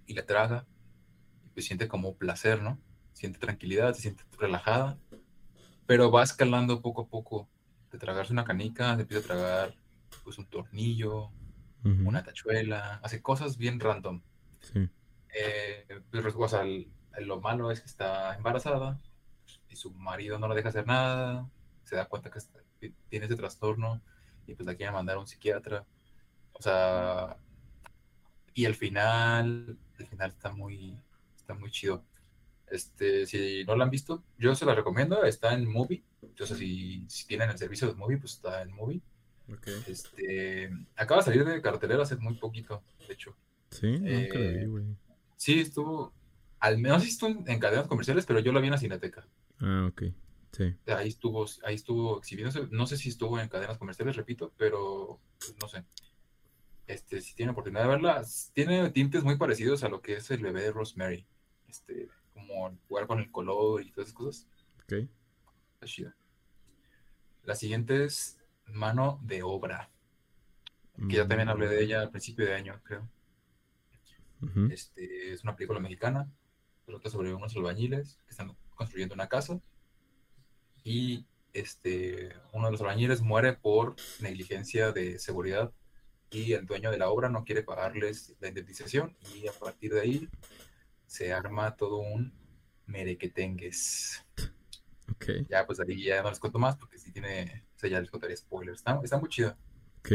y la traga y pues siente como placer, ¿no? Siente tranquilidad, se siente relajada, pero va escalando poco a poco de tragarse una canica, se empieza a tragar pues un tornillo, Ujú, una tachuela, hace cosas bien random. Sí. Eh, pues, o sea, el- lo malo es que está embarazada y su marido no la deja hacer nada, se da cuenta que está- que tiene ese trastorno y pues la quiere mandar a un psiquiatra. O sea, y el final, el final está muy, está muy chido. Este, si no la han visto, yo se la recomiendo, está en Movie. Entonces, si, si tienen el servicio de Movie, pues está en Movie. Ok. Este, acaba de salir de cartelera hace muy poquito, de hecho. Sí, nunca lo vi, Eh, güey. Sí, estuvo, al menos estuvo en cadenas comerciales, pero yo la vi en la Cineteca. Ah, ok. Sí. Ahí estuvo, ahí estuvo exhibiéndose. No sé si estuvo en cadenas comerciales, repito, pero no sé. Este, si tienen oportunidad de verla, tiene tintes muy parecidos a lo que es el bebé de Rosemary. Este, como jugar con el color y todas esas cosas. Ok. Está chida. La siguiente es Mano de Obra, que ya también hablé de ella al principio de año, creo. Ujú, Este, es una película mexicana, trata sobre unos albañiles que están construyendo una casa y este, uno de los albañiles muere por negligencia de seguridad y el dueño de la obra no quiere pagarles la indemnización y a partir de ahí se arma todo un merequetengues. Ok. Ya pues ahí ya no les cuento más porque si tiene, o sea, ya les contaría spoilers. Está, está muy chida. Ok.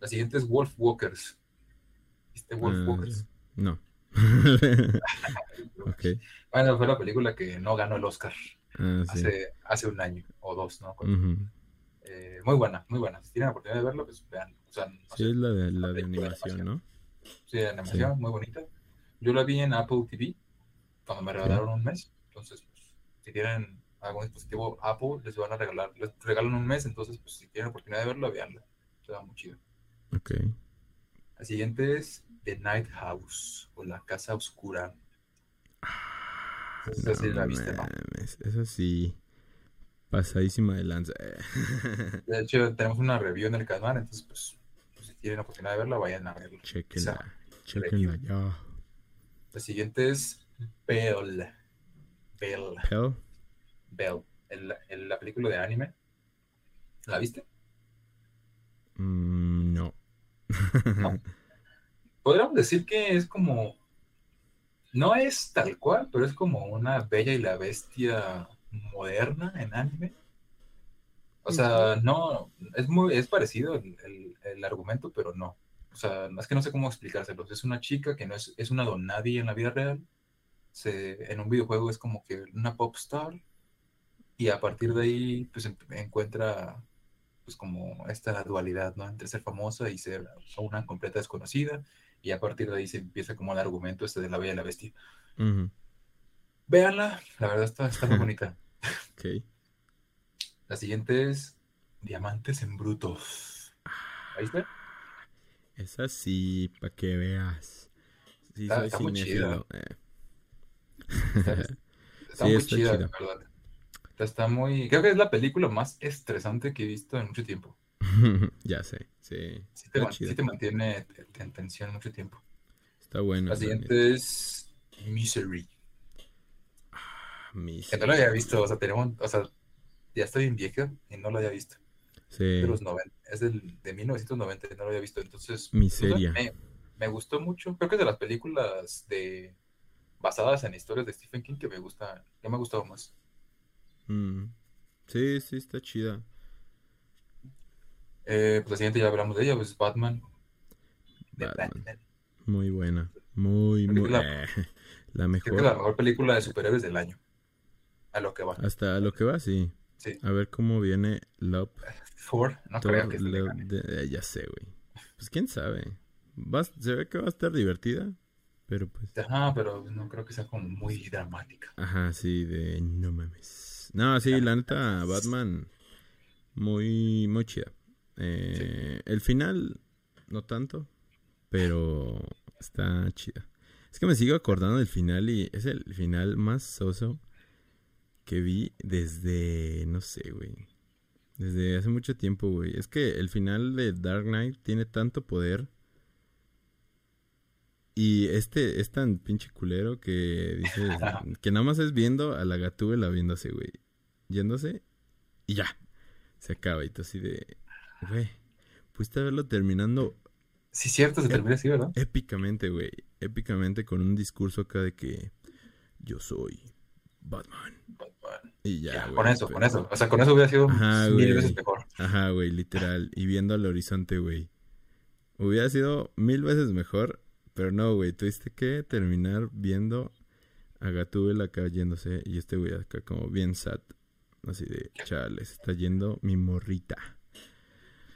La siguiente es Wolf Walkers. ¿Viste Wolf Ah, Walkers? No. <laughs> ok. Bueno, fue la película que no ganó el Oscar. Ah, sí. hace, hace un año o dos, ¿no? Eh, muy buena, muy buena. Si tienen la oportunidad de verla, pues vean. O sea, no Sí, sé, es la de, la de animación, ¿no? sí, de animación, muy bonita. Yo la vi en Apple TV cuando me regalaron un mes. Entonces, pues, si tienen algún dispositivo Apple, les van a regalar, les regalan un mes. Entonces, pues, si tienen la oportunidad de verla, veanla. Se va muy chido. Ok. La siguiente es The Night House o La Casa Oscura. <laughs> Esa sí la viste, ¿no? Esa sí. Pasadísima de lanza. <laughs> De hecho, tenemos una review en el canal, entonces, pues, pues, si tienen la oportunidad de verla, vayan a verla. Chequenla. Chequenla ya. La siguiente es Belle. Belle. Pell. Belle. El- el- la película de anime. ¿La viste? Mm, no. <laughs> No. Podríamos decir que es como. No es tal cual, pero es como una Bella y la Bestia moderna en anime. O sea, no. Es muy. Es parecido el, el- el argumento, pero no. O sea, es que no sé cómo explicárselos. Es una chica que no es, es una don nadie en la vida real. Se, en un videojuego es como que una pop star. Y a partir de ahí, pues em- encuentra pues como esta dualidad, ¿no? Entre ser famosa y ser una completa desconocida. Y a partir de ahí se empieza como el argumento este de la Bella y la Bestia. Ujú, Véanla, la verdad está, está muy <laughs> bonita. La siguiente es Diamantes en Brutos. ¿La viste? Esa sí, para que veas. Sí, Está- soy está muy eh. Está, <laughs> está Sí, muy está chida, chida. la verdad. Está, está muy... Creo que es la película más estresante que he visto en mucho tiempo. <laughs> ya sé, sí. Sí te, Está man- sí chida. te mantiene en tensión mucho tiempo. Está buena. La siguiente es Misery. Que no lo había visto, o sea, tenemos, o sea, ya estoy bien vieja y no lo había visto. Sí. de los 90, es del, de 1990, no lo había visto, entonces Miseria. Me, me gustó mucho, creo que es de las películas de basadas en historias de Stephen King que me gusta, que me ha gustado más. Mm. Sí, sí, está chida. Eh, pues la siguiente ya hablamos de ella, pues Batman. De Batman. Batman. Muy buena. Muy, muy... Película- eh, <laughs> la Creo mejor. que la mejor película de superhéroes del año. A lo que va. Hasta lo que va, sí. Sí. A ver cómo viene Love. Thor, no Thor, creo que se Love de- eh, ya sé, güey. Pues quién sabe. Va a- se ve que va a estar divertida. Pero pues. Ajá, pero no creo que sea como muy dramática. Ajá, sí, de no mames. No, sí, la neta, Batman. Muy, muy chida. Eh, El final, no tanto. Pero está chida. Es que me sigo acordando del final y es el final más soso que vi desde, no sé, güey. Desde hace mucho tiempo, güey. Es que el final de Dark Knight tiene tanto poder. Y este es tan pinche culero que dices <laughs> que nada más es viendo a la gatúbela viéndose, güey. Yéndose y ya. Se acaba y tú así de, güey, pudiste haberlo terminando Sí, cierto, se termina así, ¿verdad? épicamente, güey. Épicamente con un discurso acá de que yo soy Batman. Batman. Y ya, Ya, güey, con eso, pero- con eso. O sea, con eso hubiera sido Ajá, mil güey. veces mejor. Ajá, güey, literal. Y viendo al horizonte, güey. Hubiera sido mil veces mejor, pero no, güey. Tuviste que terminar viendo a Gatúbela acá yéndose y este güey acá como bien sad. Así de, chale, se está yendo mi morrita.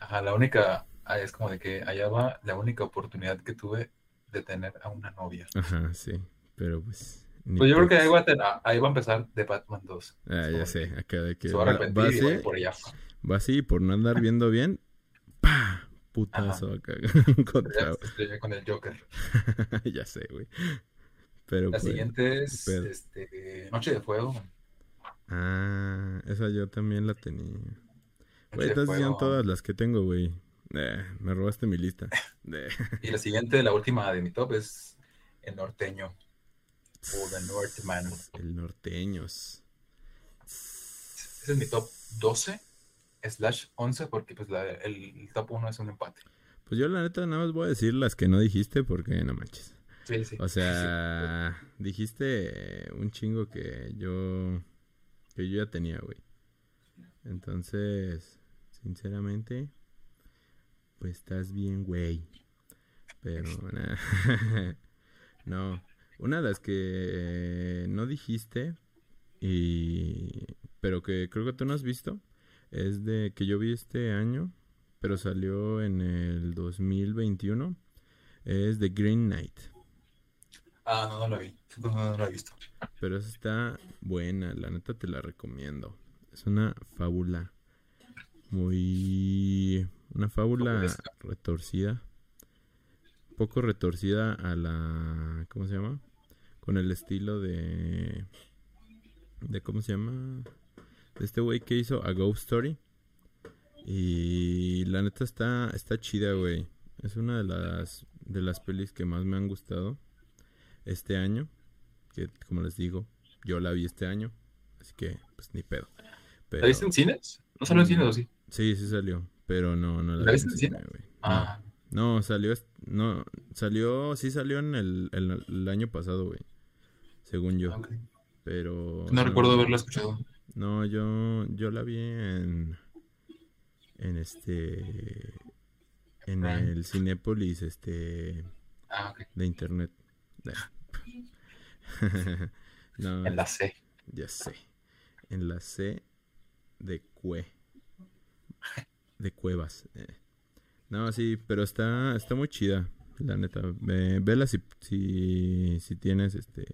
Ajá, la única, ah, es como de que allá va la única oportunidad que tuve de tener a una novia. Ajá, sí. Pero pues... Pues yo creo que ahí va a, ten- ah, ahí va a empezar The Batman 2. Ah, ya sé, acá de que Se va a arrepentir va y va por allá. va así por no andar viendo bien. ¡Pah! Putazo acá <laughs> contra... Ya, con el Joker. <laughs> ya sé, güey. Pero La pues... siguiente es este, Noche de Fuego. Ah, esa yo también la tenía. Güey, de estás diciendo todas las que tengo, güey. Eh, me robaste mi lista. <laughs> Eh, Y la siguiente, la última de mi top es El Norteño. O The Northman. el norteños. Ese es mi top 12 slash 11 porque pues la- el top 1 es un empate. Pues yo la neta nada más voy a decir las que no dijiste porque no manches. Sí, sí. O sea, dijiste un chingo que yo que yo ya tenía, güey. Entonces, sinceramente, pues estás bien, güey. Pero <laughs> <laughs> no, una de las que no dijiste y pero que creo que tú no has visto es de que yo vi este año, pero salió en el 2021. Es The Green Knight. Ah, no, no la vi. No, no, no la he visto. Pero esa está buena, la neta te la recomiendo. Es una fábula muy... Una fábula retorcida. Poco retorcida a la... ¿Cómo se llama? Con el estilo de... de ¿Cómo se llama? De este güey que hizo A Ghost Story. Y la neta está, está chida, güey. Es una de las, de las pelis que más me han gustado este año que como les digo, yo la vi este año, así que pues ni pedo. Pero, ¿La viste en cines? ¿No salió en cines o sí? Sí, sí salió, pero no, no la, ¿La vi viste en cine? güey. No. Ah, No, salió, no, salió, sí salió en el, el- el año pasado, güey, según yo, ok. pero... No recuerdo haberla escuchado. No, yo, yo la vi en, en este, en Prime. el Cinépolis, este, Ah, ok. de internet. <laughs> no, En la C. Ya sé. En la C de Cue. De Cuevas. eh. No, sí, pero está, está muy chida. La neta. Ve- vela si, si, si tienes este.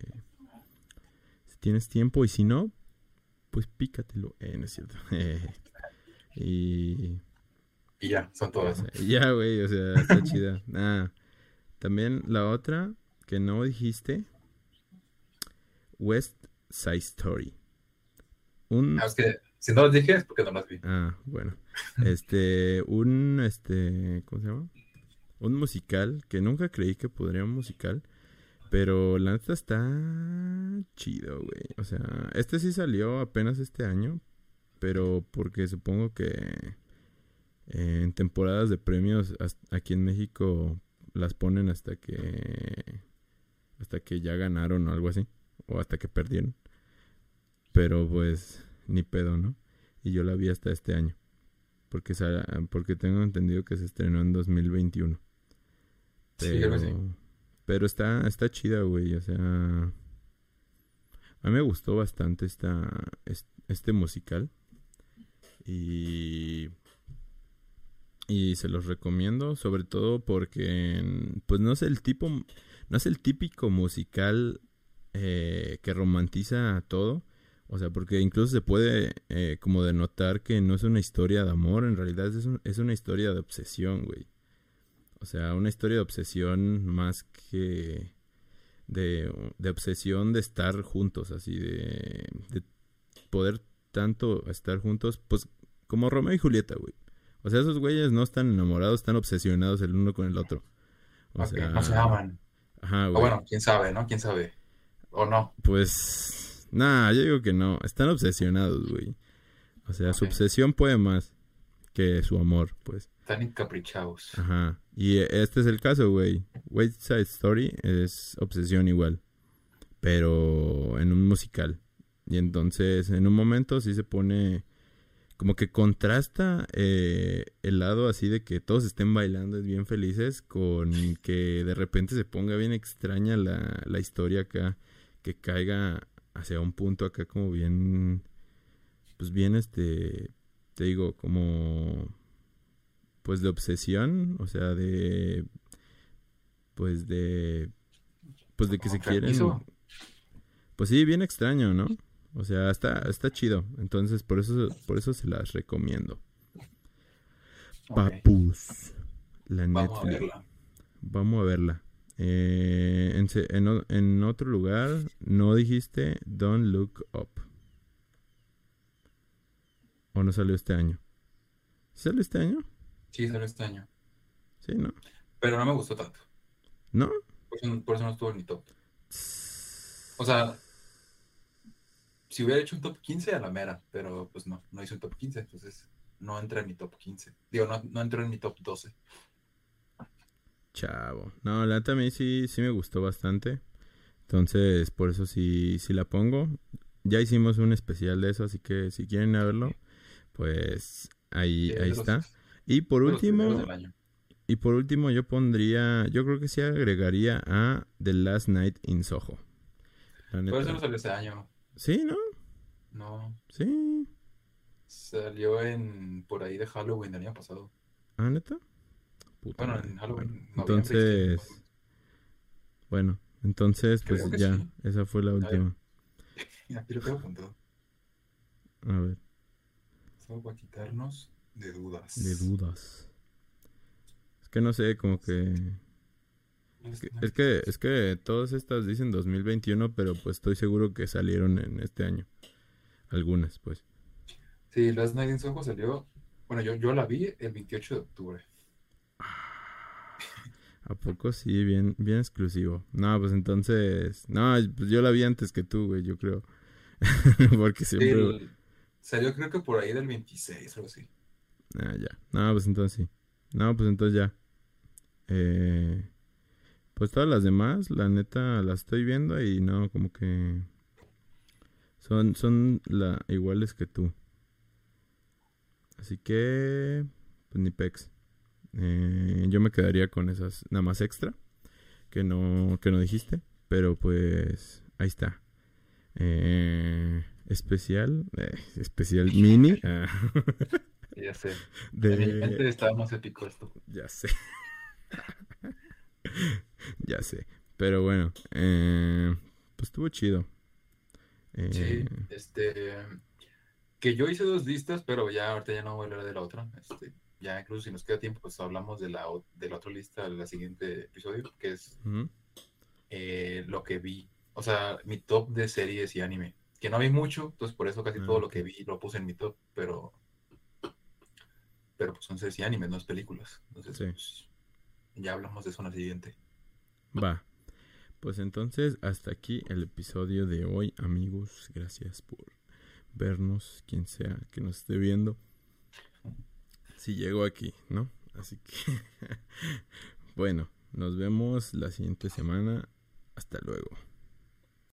Si tienes tiempo y si no, pues pícatelo. Eh, no es cierto. <laughs> y. Y ya, son todas. <laughs> Ya, güey, o sea, está chida. Ah, también la otra que no dijiste. West Side Story. Un... Ah, es que si no las dije es porque no las vi. Ah, bueno. Este, un, este, ¿cómo se llama? Un musical que nunca creí que podría un musical. Pero la neta está chido, güey. O sea, este sí salió apenas este año. Pero porque supongo que eh, en temporadas de premios aquí en México las ponen hasta que hasta que ya ganaron o algo así, o hasta que perdieron. Pero pues ni pedo, ¿no? Y yo la vi hasta este año. Porque, porque tengo entendido que se estrenó en 2021. Pero, sí, pero está, está chida, güey. O sea, a mí me gustó bastante esta, este musical. Y, y se los recomiendo, sobre todo porque, pues no es el tipo, no es el típico musical eh, que romantiza todo. O sea, porque incluso se puede eh, como denotar que no es una historia de amor, en realidad es, es una historia de obsesión, güey. O sea, una historia de obsesión más que de, de obsesión de estar juntos, así de, de poder tanto estar juntos, pues como Romeo y Julieta, güey. O sea, esos güeyes no están enamorados, están obsesionados el uno con el otro. O sea, no se aman. Ajá, güey. O bueno, quién sabe, ¿no? ¿Quién sabe? ¿O no? Pues, nada, yo digo que no. Están obsesionados, güey. O sea, su obsesión puede más que su amor, pues. Están encaprichados. Ajá. Y este es el caso, güey. West Side Story es obsesión igual. Pero en un musical. Y entonces, en un momento sí se pone como que contrasta eh, el lado así de que todos estén bailando, es bien felices, con que de repente se ponga bien extraña la, la historia acá, que caiga hacia un punto acá como bien, pues bien este, te digo, como, pues de obsesión, o sea, de, pues de, pues de que se quieren, pues sí, bien extraño, ¿no? O sea, está, está chido. Entonces, por eso, por eso se las recomiendo. Papus. La Vamos A verla. Vamos a verla. Eh, en, en, otro lugar, no dijiste Don't Look Up. ¿O no salió este año? ¿Salió este año? Sí, salió este año. Sí, ¿no? Pero no me gustó tanto. ¿No? Por eso, por eso no estuvo en mi top. O sea, si hubiera hecho un top 15 a la mera, pero pues no, no hizo un top 15, entonces no entra en mi top 15. Digo, no, no entró en mi top 12. Chavo. No, la neta a mí sí, sí me gustó bastante. Entonces, por eso sí, sí la pongo. Ya hicimos un especial de eso, así que si quieren verlo, pues ahí, ahí está. Y por último, y por último yo pondría, yo creo que sí agregaría a The Last Night in Soho. Por eso no salió este año. Sí, ¿no? No. Sí. Salió en por ahí de Halloween del año pasado. ¿Ah, neta? Bueno, en Halloween. entonces. Bueno, entonces, pues ya. Esa fue la última. <laughs> Aquí lo tengo apuntado. A ver. Solo para quitarnos de dudas. De dudas. Es que no sé, como que es que, es que todas estas dicen 2021, pero pues estoy seguro que salieron en este año. Algunas, pues. Sí, Last Night in Soho salió. Bueno, yo, yo la vi el 28 de octubre. ¿A poco sí? Bien, bien exclusivo. No, pues entonces. No, pues yo la vi antes que tú, güey, yo creo. <laughs> Porque siempre. salió creo que por ahí del 26 o algo así. Ah, ya. No, pues entonces sí. No, pues entonces ya. Eh. Pues todas las demás, la neta, las estoy viendo y no, como que son, son la, iguales que tú. Así que, pues ni pex. Eh, yo me quedaría con esas nada más extra que no, que no dijiste, pero pues ahí está. Eh, especial, eh, especial mini. <laughs> Ah. ya sé. De... mi mente estaba más épico esto. Ya sé. <laughs> ya sé. Pero bueno, eh, pues estuvo chido. Eh, sí, este. Que yo hice dos listas, pero ya ahorita ya no voy a hablar de la otra. Este, ya incluso si nos queda tiempo, pues hablamos de la, de la otra lista del siguiente episodio, que es eh, lo que vi. O sea, mi top de series y anime. Que no vi mucho, entonces por eso casi todo lo que vi lo puse en mi top, pero. Pero pues son series y animes, no es películas. Entonces, pues, ya hablamos de eso en la siguiente. Va. Pues entonces, hasta aquí el episodio de hoy, amigos. Gracias por vernos, quien sea que nos esté viendo. Si llegó aquí, ¿no? Así que, <laughs> bueno, nos vemos la siguiente semana. Hasta luego.